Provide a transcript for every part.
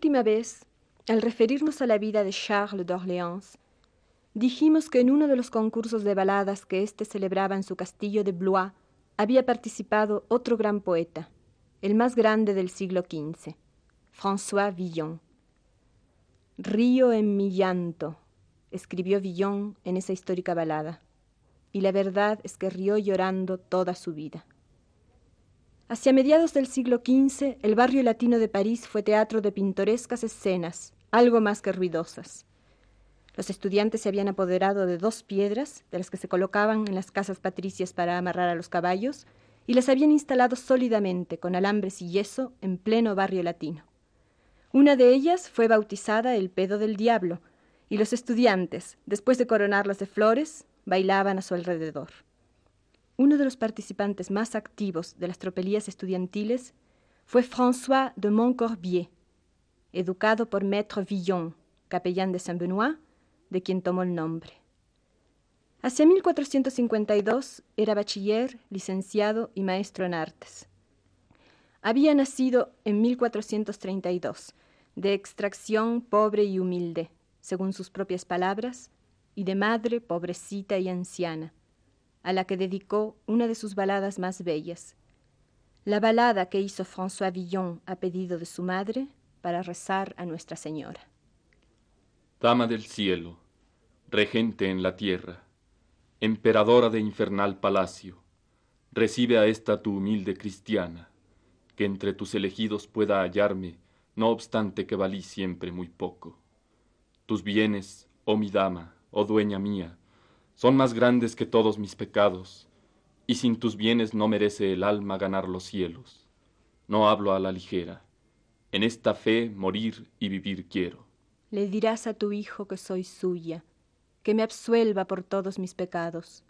Última vez, al referirnos a la vida de Charles d'Orléans, dijimos que en uno de los concursos de baladas que éste celebraba en su castillo de Blois había participado otro gran poeta, el más grande del siglo XV, François Villon. Río en mi llanto, escribió Villon en esa histórica balada, y la verdad es que rió llorando toda su vida. Hacia mediados del siglo XV, el barrio latino de París fue teatro de pintorescas escenas, algo más que ruidosas. Los estudiantes se habían apoderado de dos piedras, de las que se colocaban en las casas patricias para amarrar a los caballos, y las habían instalado sólidamente, con alambres y yeso, en pleno barrio latino. Una de ellas fue bautizada el pedo del diablo, y los estudiantes, después de coronarlas de flores, bailaban a su alrededor. Uno de los participantes más activos de las tropelías estudiantiles fue François de Montcorbier, educado por Maître Villon, capellán de Saint-Benoît, de quien tomó el nombre. Hacia 1452 era bachiller, licenciado y maestro en artes. Había nacido en 1432, de extracción pobre y humilde, según sus propias palabras, y de madre pobrecita y anciana a la que dedicó una de sus baladas más bellas, la balada que hizo François Villon a pedido de su madre para rezar a Nuestra Señora. Dama del cielo, regente en la tierra, emperadora de infernal palacio, recibe a esta tu humilde cristiana, que entre tus elegidos pueda hallarme, no obstante que valí siempre muy poco. Tus bienes, oh mi dama, oh dueña mía, son más grandes que todos mis pecados, y sin tus bienes no merece el alma ganar los cielos. No hablo a la ligera. En esta fe morir y vivir quiero. Le dirás a tu hijo que soy suya, que me absuelva por todos mis pecados.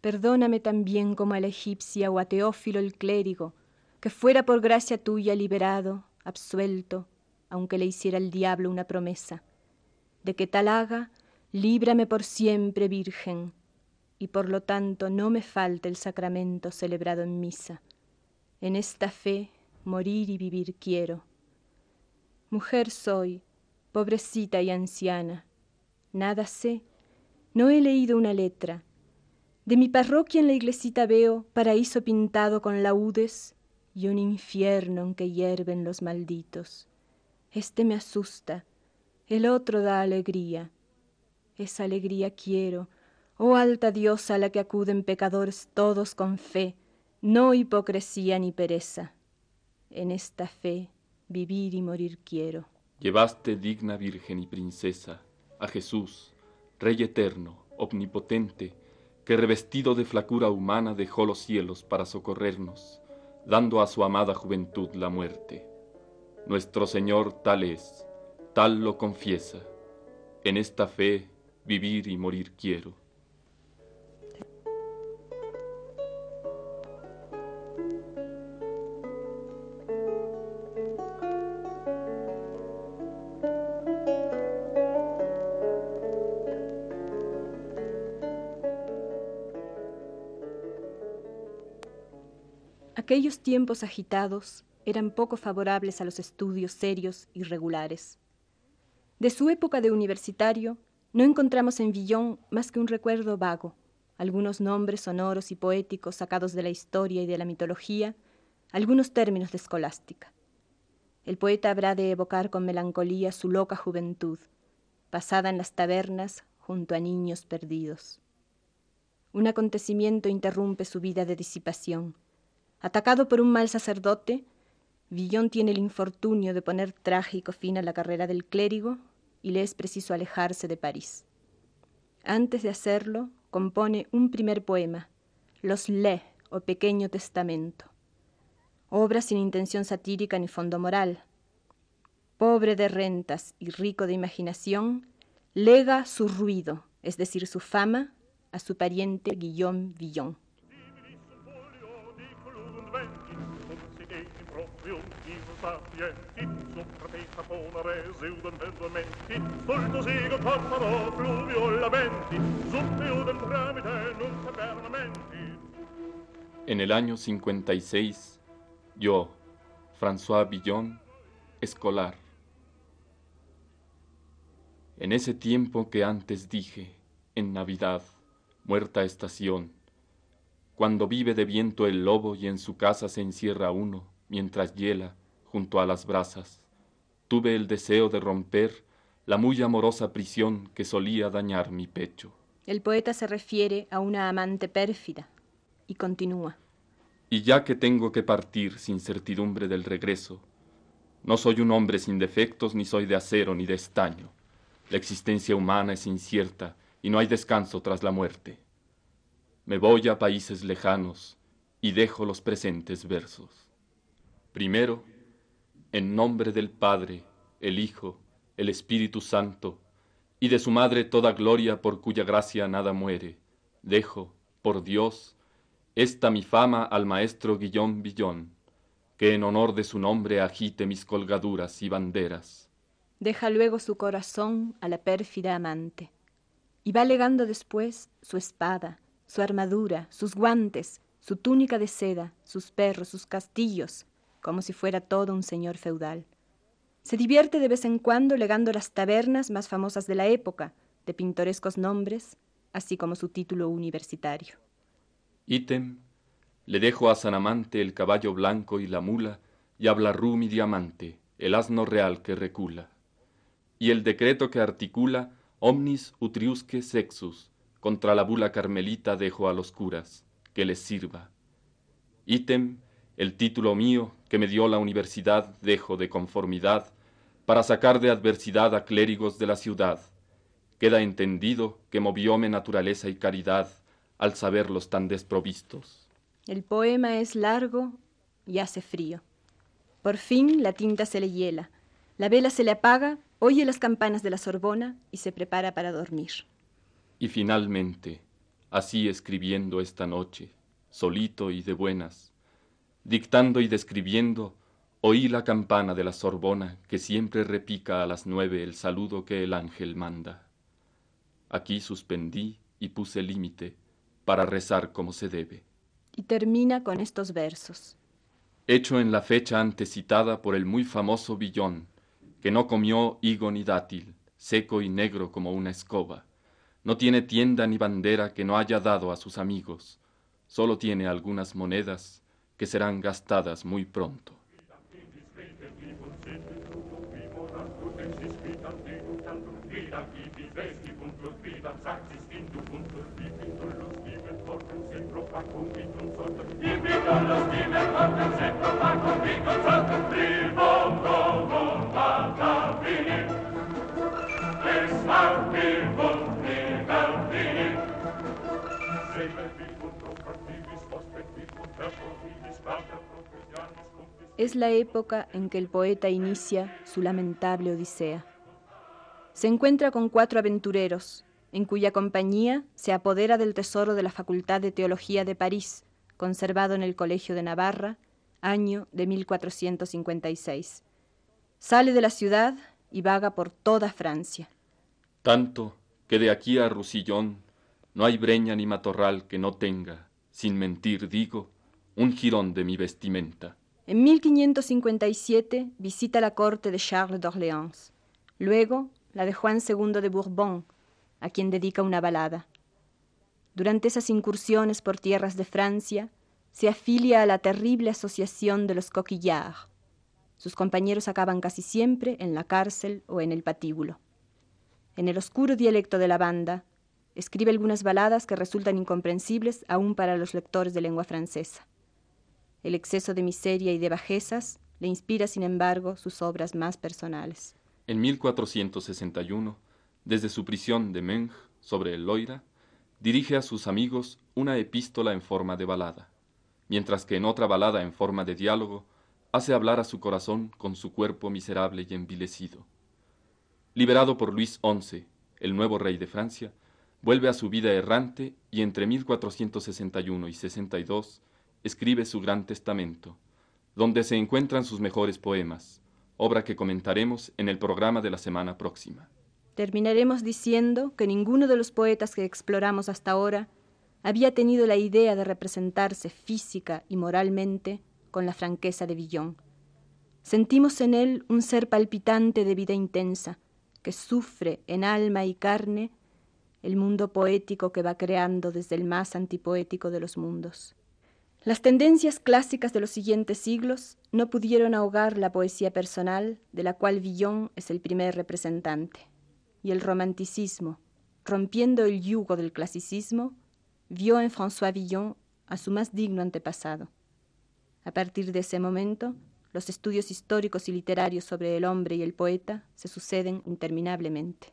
Perdóname también como a la egipcia o a Teófilo el clérigo, que fuera por gracia tuya liberado, absuelto, aunque le hiciera el diablo una promesa, de que tal haga líbrame por siempre, Virgen, y por lo tanto no me falte el sacramento celebrado en misa. En esta fe morir y vivir quiero. Mujer soy, pobrecita y anciana, nada sé, no he leído una letra. De mi parroquia en la iglesita veo paraíso pintado con laudes y un infierno en que hierven los malditos. Este me asusta, el otro da alegría esa alegría quiero, oh alta diosa a la que acuden pecadores todos con fe, no hipocresía ni pereza. En esta fe vivir y morir quiero. Llevaste, digna Virgen y Princesa, a Jesús, Rey eterno, omnipotente, que revestido de flacura humana dejó los cielos para socorrernos, dando a su amada juventud la muerte. Nuestro Señor tal es, tal lo confiesa. En esta fe vivir y morir quiero. Aquellos tiempos agitados eran poco favorables a los estudios serios y regulares. De su época de universitario no encontramos en Villon más que un recuerdo vago, algunos nombres sonoros y poéticos sacados de la historia y de la mitología, algunos términos de escolástica. el poeta habrá de evocar con melancolía su loca juventud, pasada en las tabernas junto a niños perdidos. Un acontecimiento interrumpe su vida de disipación. Atacado por un mal sacerdote, Villon tiene el infortunio de poner trágico fin a la carrera del clérigo y le es preciso alejarse de París. Antes de hacerlo, compone un primer poema, Los Le o Pequeño Testamento obra sin intención satírica ni fondo moral. Pobre de rentas y rico de imaginación, lega su ruido, es decir, su fama, a su pariente Guillaume Villon. En el año 56, yo, François Villon, escolar. En ese tiempo que antes dije, en Navidad, muerta estación, cuando vive de viento el lobo y en su casa se encierra uno, mientras hiela, junto a las brasas, tuve el deseo de romper la muy amorosa prisión que solía dañar mi pecho. El poeta se refiere a una amante pérfida y continúa. Y ya que tengo que partir sin certidumbre del regreso, no soy un hombre sin defectos, ni soy de acero ni de estaño. La existencia humana es incierta y no hay descanso tras la muerte. Me voy a países lejanos y dejo los presentes versos. Primero, en nombre del Padre, el Hijo, el Espíritu Santo, y de su Madre toda gloria por cuya gracia nada muere, dejo, por Dios, esta mi fama al maestro Guillón Villón, que en honor de su nombre agite mis colgaduras y banderas. Deja luego su corazón a la pérfida amante, y va legando después su espada, su armadura, sus guantes, su túnica de seda, sus perros, sus castillos, como si fuera todo un señor feudal. Se divierte de vez en cuando legando las tabernas más famosas de la época, de pintorescos nombres, así como su título universitario. Ítem, le dejo a San Amante el caballo blanco y la mula, y a Blarú mi diamante, el asno real que recula. Y el decreto que articula omnis utriusque sexus, contra la bula carmelita dejo a los curas, que les sirva. Ítem, el título mío que me dio la universidad dejo de conformidad, para sacar de adversidad a clérigos de la ciudad. Queda entendido que movióme naturaleza y caridad, al saberlos tan desprovistos. El poema es largo y hace frío. Por fin la tinta se le hiela, la vela se le apaga, oye las campanas de la Sorbona y se prepara para dormir. Y finalmente, así escribiendo esta noche, solito y de buenas, dictando y describiendo, oí la campana de la Sorbona que siempre repica a las nueve el saludo que el ángel manda. Aquí suspendí y puse límite para rezar como se debe. Y termina con estos versos. Hecho en la fecha antes citada por el muy famoso Villón, que no comió higo ni dátil, seco y negro como una escoba. No tiene tienda ni bandera que no haya dado a sus amigos, solo tiene algunas monedas que serán gastadas muy pronto. Es la época en que el poeta inicia su lamentable odisea. Se encuentra con cuatro aventureros, en cuya compañía se apodera del tesoro de la Facultad de Teología de París, conservado en el Colegio de Navarra, año de 1456. Sale de la ciudad y vaga por toda Francia. Tanto que de aquí a Rusillón no hay breña ni matorral que no tenga, sin mentir digo, un jirón de mi vestimenta. En 1557 visita la corte de Charles d'Orléans, luego la de Juan II de Bourbon, a quien dedica una balada. Durante esas incursiones por tierras de Francia, se afilia a la terrible asociación de los coquillards. Sus compañeros acaban casi siempre en la cárcel o en el patíbulo. En el oscuro dialecto de la banda, escribe algunas baladas que resultan incomprensibles aún para los lectores de lengua francesa. El exceso de miseria y de bajezas le inspira, sin embargo, sus obras más personales. En 1461, desde su prisión de Meng sobre el Loira, dirige a sus amigos una epístola en forma de balada, mientras que en otra balada en forma de diálogo hace hablar a su corazón con su cuerpo miserable y envilecido. Liberado por Luis XI, el nuevo rey de Francia, vuelve a su vida errante y entre 1461 y 62 escribe su gran testamento, donde se encuentran sus mejores poemas, obra que comentaremos en el programa de la semana próxima. Terminaremos diciendo que ninguno de los poetas que exploramos hasta ahora había tenido la idea de representarse física y moralmente con la franqueza de Villon. Sentimos en él un ser palpitante de vida intensa, que sufre en alma y carne el mundo poético que va creando desde el más antipoético de los mundos. Las tendencias clásicas de los siguientes siglos no pudieron ahogar la poesía personal, de la cual Villon es el primer representante, y el romanticismo, rompiendo el yugo del clasicismo, vio en François Villon a su más digno antepasado. A partir de ese momento, los estudios históricos y literarios sobre el hombre y el poeta se suceden interminablemente.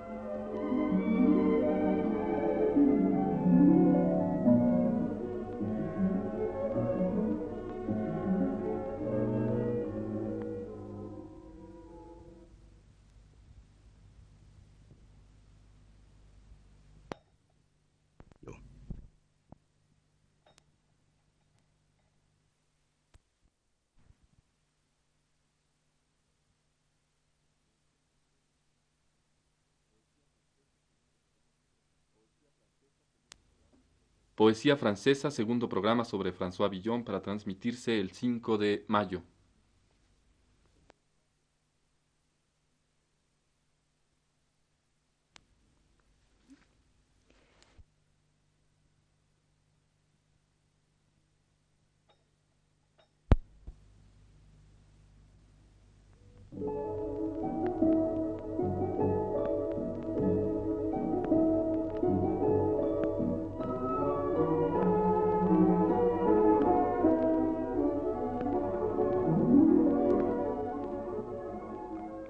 Poesía francesa, segundo programa sobre François Villon para transmitirse el 5 de mayo.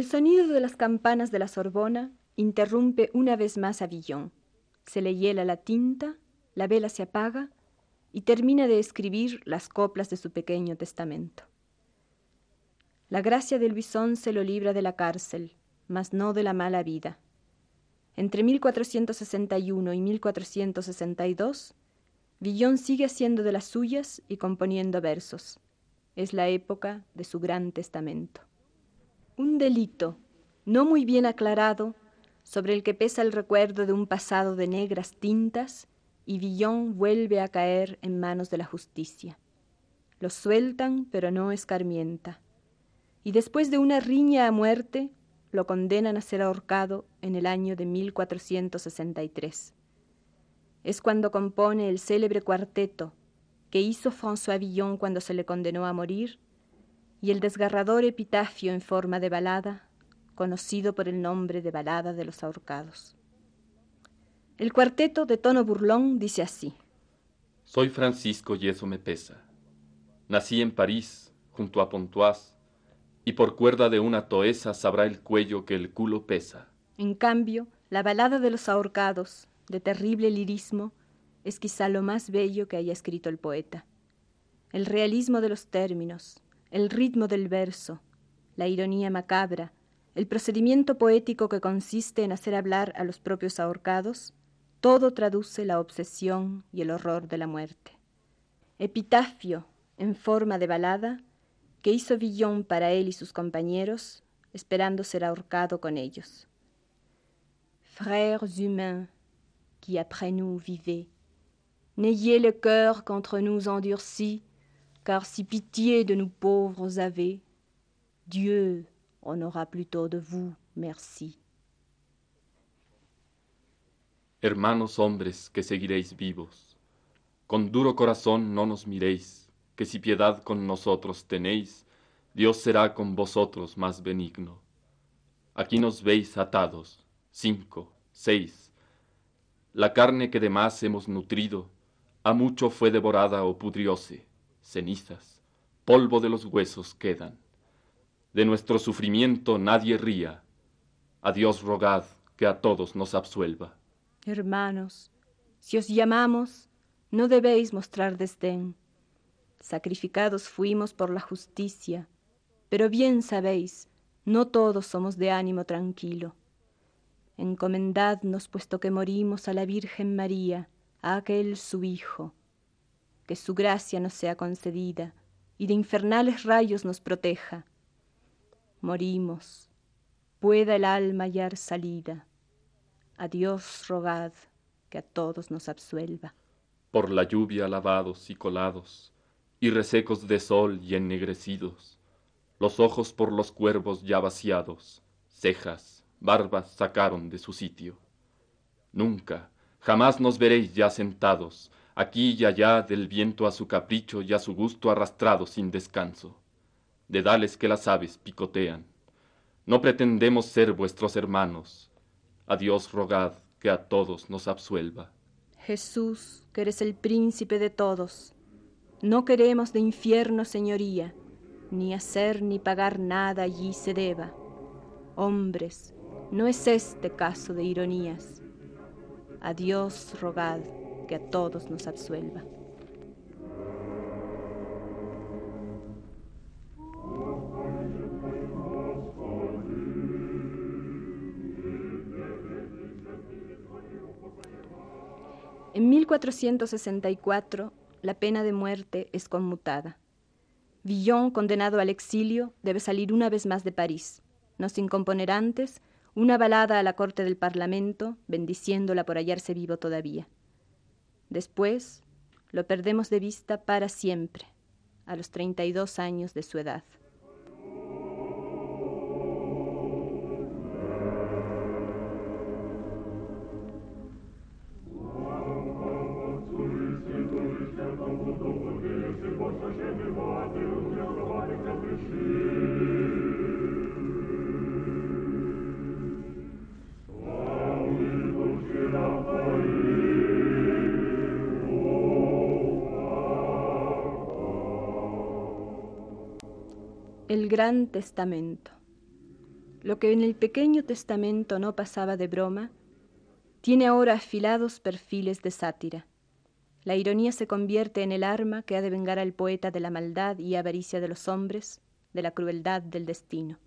El sonido de las campanas de la Sorbona interrumpe una vez más a Villon. Se le hiela la tinta, la vela se apaga y termina de escribir las coplas de su pequeño testamento. La gracia de Luis XI lo libra de la cárcel, mas no de la mala vida. Entre 1461 y 1462, Villon sigue haciendo de las suyas y componiendo versos. Es la época de su gran testamento. Un delito, no muy bien aclarado, sobre el que pesa el recuerdo de un pasado de negras tintas, y Villon vuelve a caer en manos de la justicia. Lo sueltan, pero no escarmienta. Y después de una riña a muerte, lo condenan a ser ahorcado en el año de 1463. Es cuando compone el célebre cuarteto que hizo François Villon cuando se le condenó a morir y el desgarrador epitafio en forma de balada, conocido por el nombre de Balada de los Ahorcados. El cuarteto de tono burlón dice así. Soy Francisco y eso me pesa. Nací en París, junto a Pontoise, y por cuerda de una toesa sabrá el cuello que el culo pesa. En cambio, la balada de los ahorcados, de terrible lirismo, es quizá lo más bello que haya escrito el poeta. El realismo de los términos, el ritmo del verso, la ironía macabra, el procedimiento poético que consiste en hacer hablar a los propios ahorcados, todo traduce la obsesión y el horror de la muerte. Epitafio, en forma de balada, que hizo Villon para él y sus compañeros, esperando ser ahorcado con ellos. Frères humains, qui après nous vivez, n'ayez le cœur contre nous endurci, car si pitié de nous pauvres avez, Dieu en aura plutôt de vous merci. Hermanos hombres que seguiréis vivos, con duro corazón no nos miréis, que si piedad con nosotros tenéis, Dios será con vosotros más benigno. Aquí nos veis atados, cinco, seis. La carne que de más hemos nutrido, a mucho fue devorada o pudrióse, cenizas, polvo de los huesos quedan. De nuestro sufrimiento nadie ría, a Dios rogad que a todos nos absuelva. Hermanos, si os llamamos, no debéis mostrar desdén. Sacrificados fuimos por la justicia, pero bien sabéis, no todos somos de ánimo tranquilo. Encomendadnos, puesto que morimos a la Virgen María, a aquel su Hijo, que su gracia nos sea concedida y de infernales rayos nos proteja. Morimos, pueda el alma hallar salida a Dios rogad que a todos nos absuelva. Por la lluvia lavados y colados, y resecos de sol y ennegrecidos, los ojos por los cuervos ya vaciados, cejas, barbas sacaron de su sitio. Nunca, jamás nos veréis ya sentados, aquí y allá del viento a su capricho y a su gusto arrastrados sin descanso. Dedales que las aves picotean. No pretendemos ser vuestros hermanos, a Dios rogad que a todos nos absuelva. Jesús, que eres el príncipe de todos, no queremos de infierno señoría, ni hacer ni pagar nada allí se deba. Hombres, no es este caso de ironías. A Dios rogad que a todos nos absuelva. En 1464, la pena de muerte es conmutada. Villon, condenado al exilio, debe salir una vez más de París, no sin componer antes una balada a la corte del Parlamento, bendiciéndola por hallarse vivo todavía. Después, lo perdemos de vista para siempre, a los 32 años de su edad. El Gran Testamento. Lo que en el pequeño testamento no pasaba de broma, tiene ahora afilados perfiles de sátira. La ironía se convierte en el arma que ha de vengar al poeta de la maldad y avaricia de los hombres, de la crueldad del destino.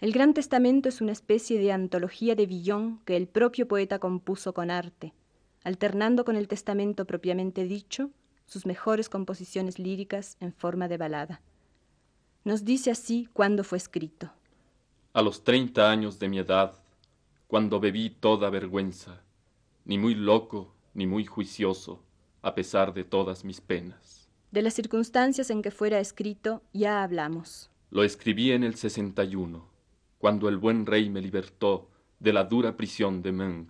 El Gran Testamento es una especie de antología de Villon que el propio poeta compuso con arte, alternando con el testamento propiamente dicho sus mejores composiciones líricas en forma de balada. Nos dice así cuándo fue escrito. A los treinta años de mi edad, cuando bebí toda vergüenza, ni muy loco, ni muy juicioso, a pesar de todas mis penas. De las circunstancias en que fuera escrito ya hablamos. Lo escribí en el 61, cuando el buen rey me libertó de la dura prisión de Meng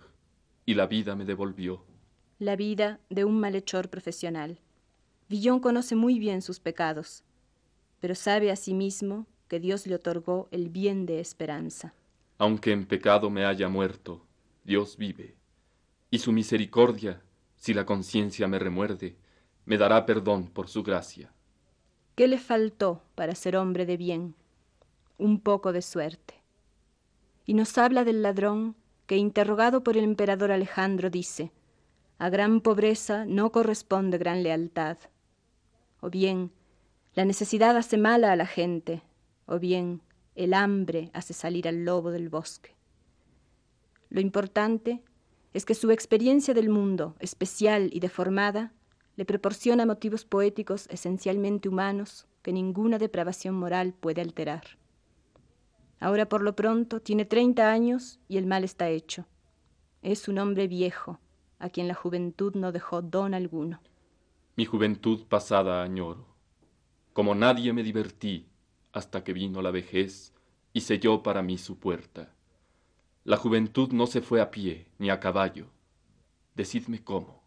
y la vida me devolvió. La vida de un malhechor profesional. Villon conoce muy bien sus pecados, pero sabe asimismo que Dios le otorgó el bien de esperanza. Aunque en pecado me haya muerto, Dios vive, y su misericordia, si la conciencia me remuerde, me dará perdón por su gracia. ¿Qué le faltó para ser hombre de bien? Un poco de suerte. Y nos habla del ladrón que, interrogado por el emperador Alejandro, dice, a gran pobreza no corresponde gran lealtad. O bien, la necesidad hace mala a la gente, o bien el hambre hace salir al lobo del bosque. Lo importante es que su experiencia del mundo, especial y deformada, le proporciona motivos poéticos esencialmente humanos que ninguna depravación moral puede alterar. Ahora por lo pronto tiene treinta años y el mal está hecho. Es un hombre viejo, a quien la juventud no dejó don alguno. Mi juventud pasada añoro. Como nadie me divertí hasta que vino la vejez y selló para mí su puerta. La juventud no se fue a pie ni a caballo. Decidme cómo.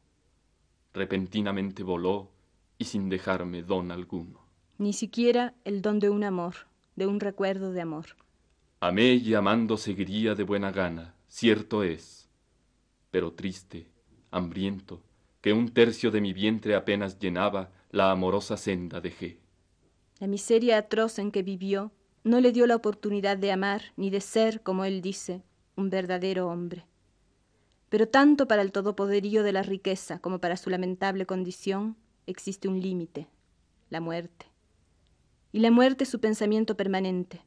Repentinamente voló y sin dejarme don alguno. Ni siquiera el don de un amor, de un recuerdo de amor. Amé y amando seguiría de buena gana, cierto es, pero triste, hambriento, que un tercio de mi vientre apenas llenaba, la amorosa senda dejé. La miseria atroz en que vivió no le dio la oportunidad de amar ni de ser, como él dice, un verdadero hombre. Pero tanto para el todopoderío de la riqueza como para su lamentable condición existe un límite, la muerte. Y la muerte es su pensamiento permanente,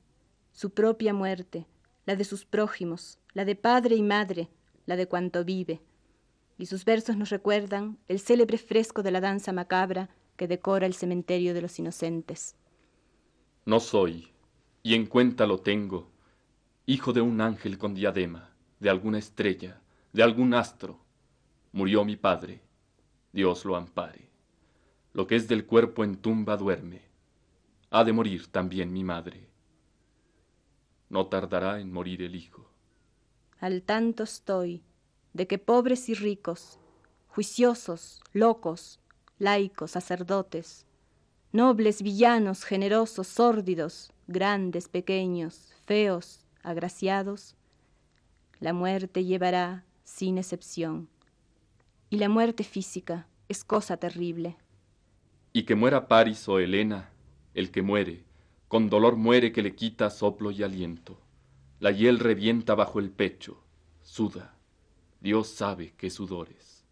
su propia muerte, la de sus prójimos, la de padre y madre, la de cuanto vive. Y sus versos nos recuerdan el célebre fresco de la danza macabra que decora el cementerio de los inocentes. No soy, y en cuenta lo tengo, hijo de un ángel con diadema, de alguna estrella, de algún astro. Murió mi padre, Dios lo ampare. Lo que es del cuerpo en tumba duerme. Ha de morir también mi madre. No tardará en morir el hijo. Al tanto estoy de que pobres y ricos, juiciosos, locos, laicos, sacerdotes, nobles, villanos, generosos, sórdidos, grandes, pequeños, feos, agraciados, la muerte llevará sin excepción. Y la muerte física es cosa terrible. Y que muera Paris o Helena, el que muere, con dolor muere que le quita soplo y aliento. La hiel revienta bajo el pecho, suda. Dios sabe qué sudores.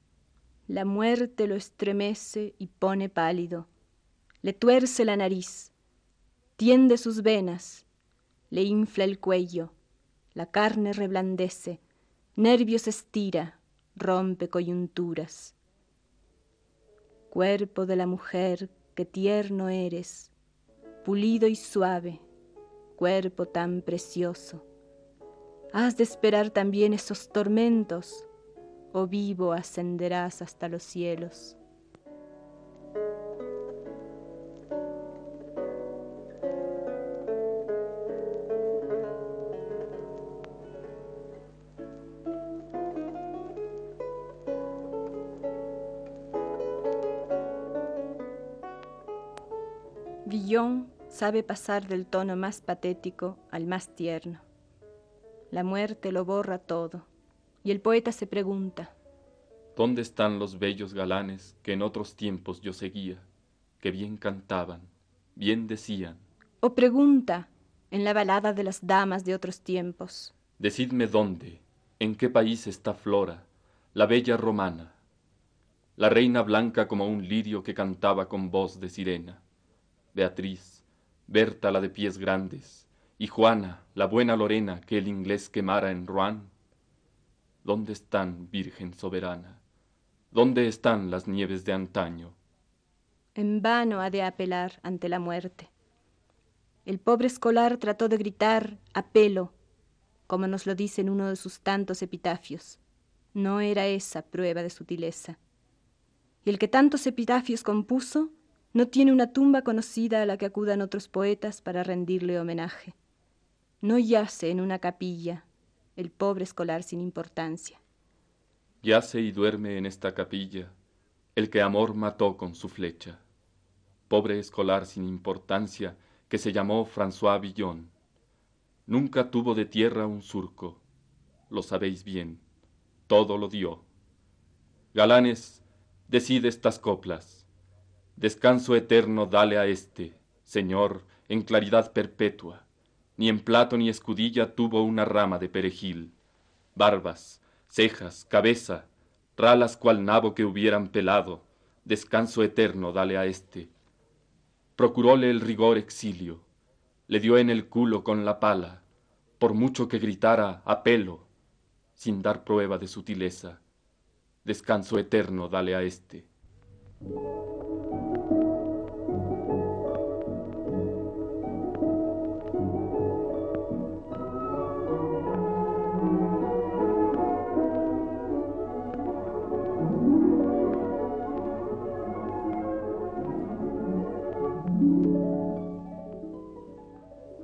La muerte lo estremece y pone pálido le tuerce la nariz, tiende sus venas, le infla el cuello, la carne reblandece, nervios estira, rompe coyunturas. Cuerpo de la mujer que tierno eres, pulido y suave, cuerpo tan precioso. Has de esperar también esos tormentos, o vivo ascenderás hasta los cielos. Sabe pasar del tono más patético al más tierno. La muerte lo borra todo, y el poeta se pregunta, ¿Dónde están los bellos galanes que en otros tiempos yo seguía, que bien cantaban, bien decían? O pregunta, en la balada de las damas de otros tiempos, Decidme dónde, en qué país está Flora, la bella romana, la reina blanca como un lirio que cantaba con voz de sirena Beatriz, Berta la de pies grandes, y Juana, la buena Lorena que el inglés quemara en Rouen. ¿Dónde están, Virgen soberana? ¿Dónde están las nieves de antaño? En vano ha de apelar ante la muerte. El pobre escolar trató de gritar apelo, como nos lo dice en uno de sus tantos epitafios, No era esa prueba de sutileza. Y el que tantos epitafios compuso no tiene una tumba conocida a la que acudan otros poetas para rendirle homenaje. No yace en una capilla el pobre escolar sin importancia. Yace y duerme en esta capilla el que amor mató con su flecha. Pobre escolar sin importancia que se llamó François Villon. Nunca tuvo de tierra un surco, lo sabéis bien, todo lo dio. Galanes, decide estas coplas. Descanso eterno dale a este, Señor, en claridad perpetua. Ni en plato ni escudilla tuvo una rama de perejil. Barbas, cejas, cabeza, ralas cual nabo que hubieran pelado, descanso eterno dale a este. Procuróle el rigor exilio, le dio en el culo con la pala, por mucho que gritara a pelo, sin dar prueba de sutileza. Descanso eterno dale a este.